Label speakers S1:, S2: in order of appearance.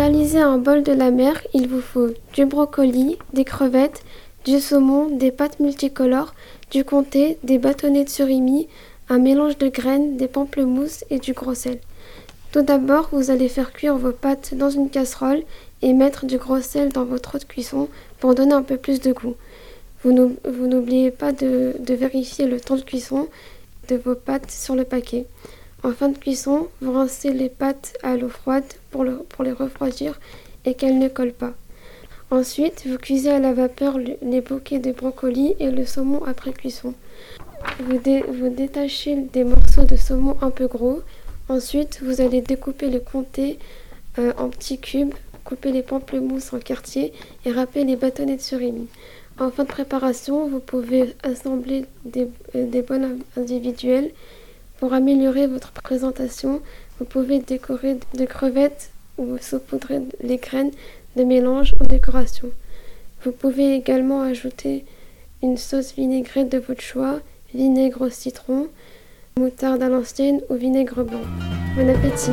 S1: à un bol de la mer, il vous faut du brocoli, des crevettes, du saumon, des pâtes multicolores, du comté, des bâtonnets de surimi, un mélange de graines, des pamplemousses et du gros sel. Tout d'abord, vous allez faire cuire vos pâtes dans une casserole et mettre du gros sel dans votre eau de cuisson pour donner un peu plus de goût. Vous n'oubliez pas de, vérifier le temps de cuisson de vos pâtes sur le paquet. En fin de cuisson, vous rincez les pâtes à l'eau froide pour, les refroidir et qu'elles ne collent pas. Ensuite, vous cuisez à la vapeur les bouquets de brocolis et le saumon après cuisson. Vous, détachez des morceaux de saumon un peu gros. Ensuite, vous allez découper le comté euh, en petits cubes, couper les pamplemousses en quartiers et râper les bâtonnets de surimi. En fin de préparation, vous pouvez assembler des, euh, des bols individuels. Pour améliorer votre présentation, vous pouvez décorer de crevettes ou saupoudrer les graines de mélange en décoration. Vous pouvez également ajouter une sauce vinaigrette de votre choix, vinaigre au citron, moutarde à l'ancienne ou vinaigre blanc. Bon appétit